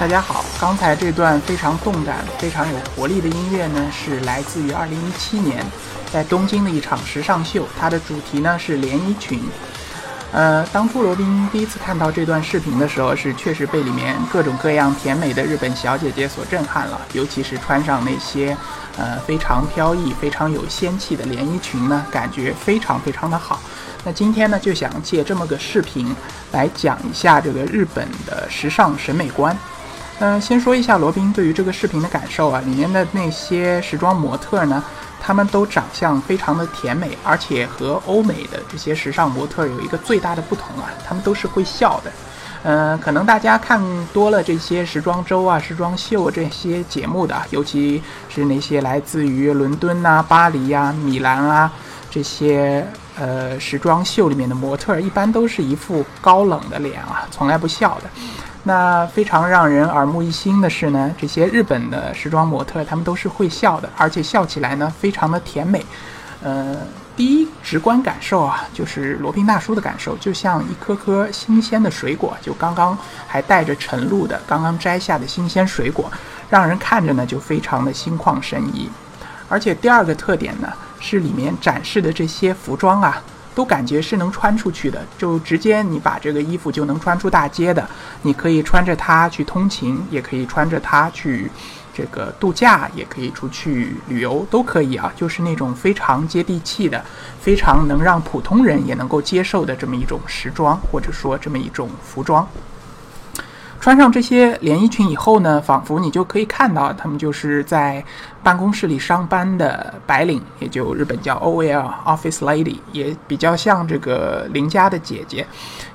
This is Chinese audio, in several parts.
大家好，刚才这段非常动感、非常有活力的音乐呢，是来自于2017年在东京的一场时尚秀，它的主题呢是连衣裙。呃，当初罗宾第一次看到这段视频的时候，是确实被里面各种各样甜美的日本小姐姐所震撼了，尤其是穿上那些呃非常飘逸、非常有仙气的连衣裙呢，感觉非常非常的好。那今天呢，就想借这么个视频来讲一下这个日本的时尚审美观。嗯，先说一下罗宾对于这个视频的感受啊，里面的那些时装模特呢。他们都长相非常的甜美，而且和欧美的这些时尚模特有一个最大的不同啊，他们都是会笑的。嗯，可能大家看多了这些时装周啊、时装秀这些节目的，尤其是那些来自于伦敦呐、巴黎呀、米兰啊这些呃时装秀里面的模特，一般都是一副高冷的脸啊，从来不笑的。那非常让人耳目一新的是呢，这些日本的时装模特，他们都是会笑的，而且笑起来呢非常的甜美。呃，第一直观感受啊，就是罗宾大叔的感受，就像一颗颗新鲜的水果，就刚刚还带着晨露的，刚刚摘下的新鲜水果，让人看着呢就非常的心旷神怡。而且第二个特点呢，是里面展示的这些服装啊。都感觉是能穿出去的，就直接你把这个衣服就能穿出大街的。你可以穿着它去通勤，也可以穿着它去这个度假，也可以出去旅游，都可以啊。就是那种非常接地气的，非常能让普通人也能够接受的这么一种时装，或者说这么一种服装。穿上这些连衣裙以后呢，仿佛你就可以看到他们就是在办公室里上班的白领，也就日本叫 OL Office Lady，也比较像这个邻家的姐姐，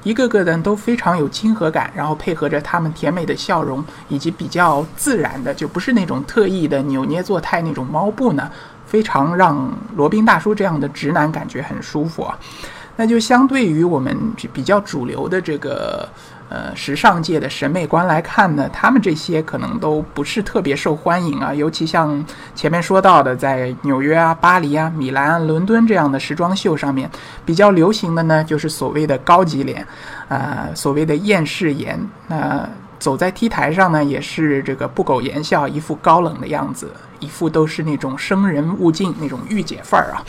一个个的都非常有亲和感，然后配合着他们甜美的笑容以及比较自然的，就不是那种特意的扭捏作态那种猫步呢，非常让罗宾大叔这样的直男感觉很舒服啊。那就相对于我们比较主流的这个。呃，时尚界的审美观来看呢，他们这些可能都不是特别受欢迎啊。尤其像前面说到的，在纽约啊、巴黎啊、米兰、啊伦敦这样的时装秀上面，比较流行的呢，就是所谓的高级脸，啊，所谓的厌世颜。那走在 T 台上呢，也是这个不苟言笑，一副高冷的样子，一副都是那种生人勿近那种御姐范儿啊。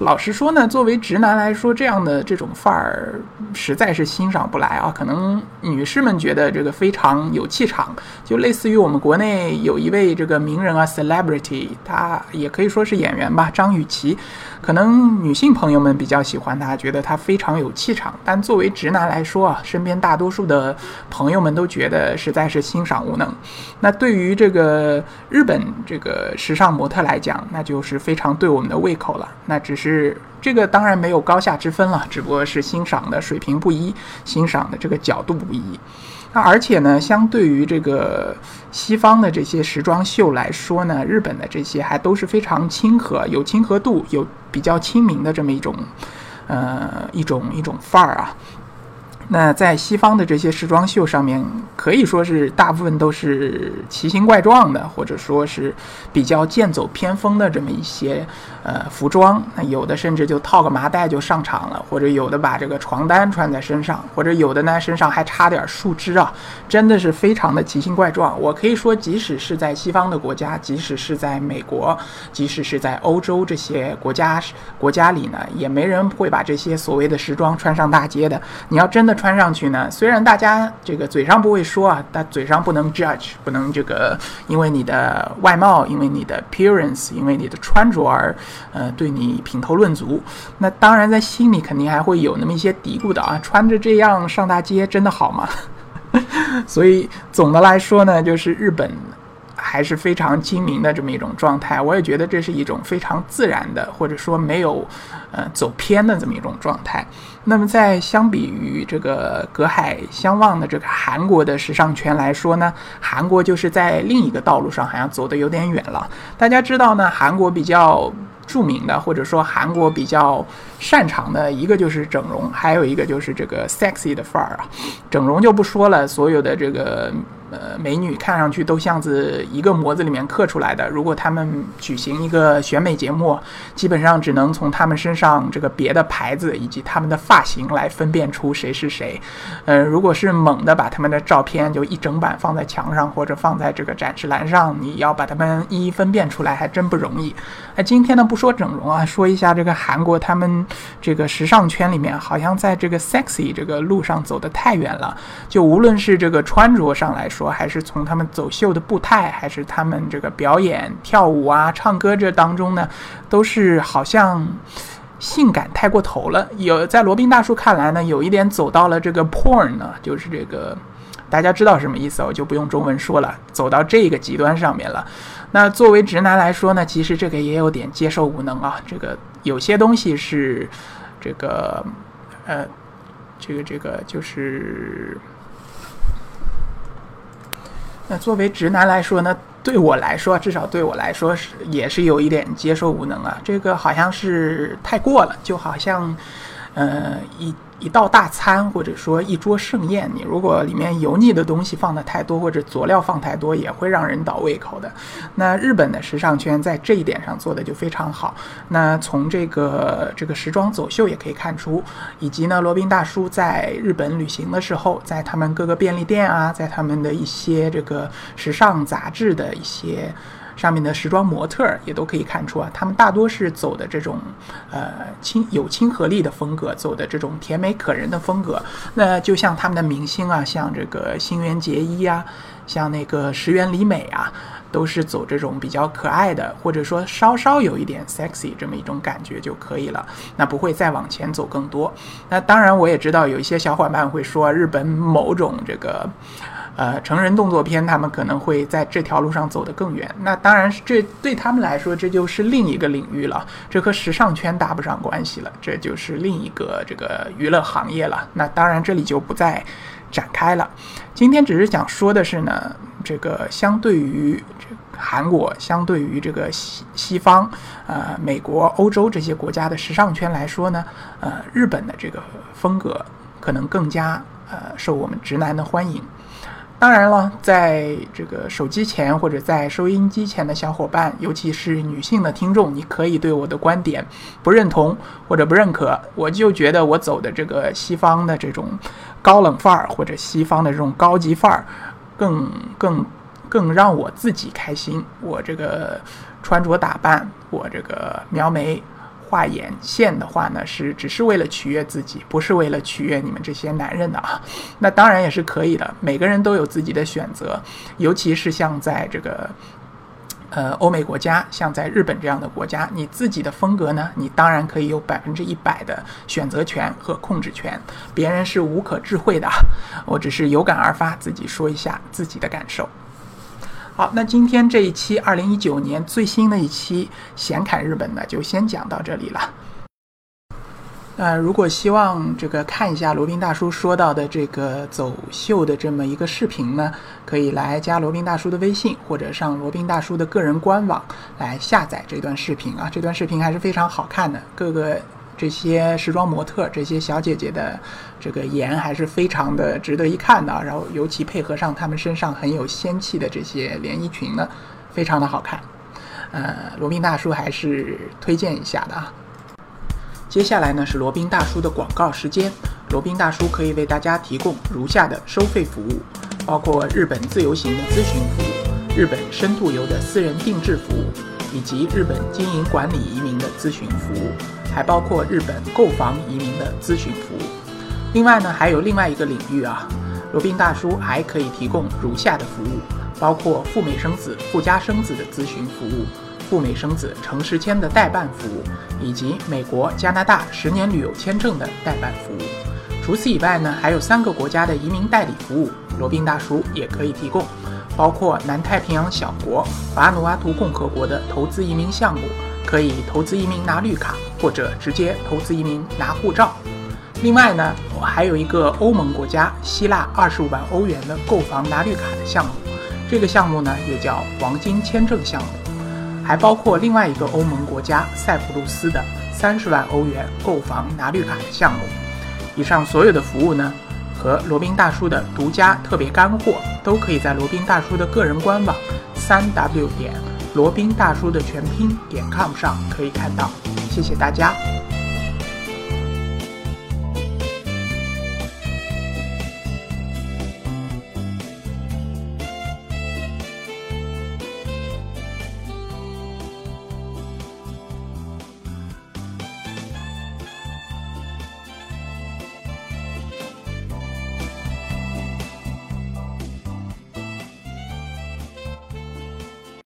老实说呢，作为直男来说，这样的这种范儿实在是欣赏不来啊。可能女士们觉得这个非常有气场，就类似于我们国内有一位这个名人啊，celebrity，他也可以说是演员吧，张雨绮。可能女性朋友们比较喜欢他，觉得他非常有气场。但作为直男来说啊，身边大多数的朋友们都觉得实在是欣赏无能。那对于这个日本这个时尚模特来讲，那就是非常对我们的胃口了。那只是。是这个当然没有高下之分了，只不过是欣赏的水平不一，欣赏的这个角度不一。那而且呢，相对于这个西方的这些时装秀来说呢，日本的这些还都是非常亲和，有亲和度，有比较亲民的这么一种，呃，一种一种范儿啊。那在西方的这些时装秀上面，可以说是大部分都是奇形怪状的，或者说是比较剑走偏锋的这么一些呃服装。那有的甚至就套个麻袋就上场了，或者有的把这个床单穿在身上，或者有的呢身上还插点树枝啊，真的是非常的奇形怪状。我可以说，即使是在西方的国家，即使是在美国，即使是在欧洲这些国家国家里呢，也没人会把这些所谓的时装穿上大街的。你要真的。穿上去呢，虽然大家这个嘴上不会说啊，但嘴上不能 judge，不能这个因为你的外貌，因为你的 appearance，因为你的穿着而呃对你品头论足。那当然在心里肯定还会有那么一些嘀咕的啊，穿着这样上大街真的好吗？所以总的来说呢，就是日本。还是非常精明的这么一种状态，我也觉得这是一种非常自然的，或者说没有，呃，走偏的这么一种状态。那么在相比于这个隔海相望的这个韩国的时尚圈来说呢，韩国就是在另一个道路上好像走得有点远了。大家知道呢，韩国比较著名的，或者说韩国比较擅长的一个就是整容，还有一个就是这个 sexy 的范儿啊。整容就不说了，所有的这个。呃美女看上去都像是一个模子里面刻出来的。如果他们举行一个选美节目，基本上只能从他们身上这个别的牌子以及他们的发型来分辨出谁是谁。呃，如果是猛的把他们的照片就一整版放在墙上或者放在这个展示栏上，你要把他们一一分辨出来还真不容易。那今天呢不说整容啊，说一下这个韩国他们这个时尚圈里面好像在这个 sexy 这个路上走得太远了。就无论是这个穿着上来说，说还是从他们走秀的步态，还是他们这个表演、跳舞啊、唱歌这当中呢，都是好像性感太过头了。有在罗宾大叔看来呢，有一点走到了这个 porn 呢，就是这个大家知道什么意思，我就不用中文说了，走到这个极端上面了。那作为直男来说呢，其实这个也有点接受无能啊。这个有些东西是这个呃，这个这个就是。那作为直男来说呢，对我来说，至少对我来说是也是有一点接受无能啊。这个好像是太过了，就好像，呃一。一道大餐，或者说一桌盛宴，你如果里面油腻的东西放的太多，或者佐料放太多，也会让人倒胃口的。那日本的时尚圈在这一点上做的就非常好。那从这个这个时装走秀也可以看出，以及呢，罗宾大叔在日本旅行的时候，在他们各个便利店啊，在他们的一些这个时尚杂志的一些。上面的时装模特儿也都可以看出啊，他们大多是走的这种，呃亲有亲和力的风格，走的这种甜美可人的风格。那就像他们的明星啊，像这个新垣结衣啊，像那个石原里美啊，都是走这种比较可爱的，或者说稍稍有一点 sexy 这么一种感觉就可以了。那不会再往前走更多。那当然，我也知道有一些小伙伴会说日本某种这个。呃，成人动作片，他们可能会在这条路上走得更远。那当然，这对他们来说，这就是另一个领域了，这和时尚圈搭不上关系了，这就是另一个这个娱乐行业了。那当然，这里就不再展开了。今天只是想说的是呢，这个相对于这韩国，相对于这个西西方，呃，美国、欧洲这些国家的时尚圈来说呢，呃，日本的这个风格可能更加呃受我们直男的欢迎。当然了，在这个手机前或者在收音机前的小伙伴，尤其是女性的听众，你可以对我的观点不认同或者不认可。我就觉得我走的这个西方的这种高冷范儿，或者西方的这种高级范儿，更更更让我自己开心。我这个穿着打扮，我这个描眉。画眼线的话呢，是只是为了取悦自己，不是为了取悦你们这些男人的啊。那当然也是可以的，每个人都有自己的选择，尤其是像在这个呃欧美国家，像在日本这样的国家，你自己的风格呢，你当然可以有百分之一百的选择权和控制权，别人是无可智慧的。我只是有感而发，自己说一下自己的感受。好，那今天这一期二零一九年最新的一期闲侃日本呢，就先讲到这里了。呃如果希望这个看一下罗宾大叔说到的这个走秀的这么一个视频呢，可以来加罗宾大叔的微信，或者上罗宾大叔的个人官网来下载这段视频啊。这段视频还是非常好看的，各个。这些时装模特，这些小姐姐的这个颜还是非常的值得一看的。然后，尤其配合上她们身上很有仙气的这些连衣裙呢，非常的好看。呃，罗宾大叔还是推荐一下的啊。接下来呢是罗宾大叔的广告时间。罗宾大叔可以为大家提供如下的收费服务，包括日本自由行的咨询服务、日本深度游的私人定制服务，以及日本经营管理移民的咨询服务。还包括日本购房移民的咨询服务。另外呢，还有另外一个领域啊，罗宾大叔还可以提供如下的服务，包括赴美生子、附加生子的咨询服务，赴美生子城市签的代办服务，以及美国、加拿大十年旅游签证的代办服务。除此以外呢，还有三个国家的移民代理服务，罗宾大叔也可以提供，包括南太平洋小国瓦努阿图共和国的投资移民项目。可以投资移民拿绿卡，或者直接投资移民拿护照。另外呢，我还有一个欧盟国家希腊二十五万欧元的购房拿绿卡的项目，这个项目呢也叫黄金签证项目。还包括另外一个欧盟国家塞浦路斯的三十万欧元购房拿绿卡的项目。以上所有的服务呢，和罗宾大叔的独家特别干货，都可以在罗宾大叔的个人官网三 w 点罗宾大叔的全拼点 com 上可以看到。谢谢大家。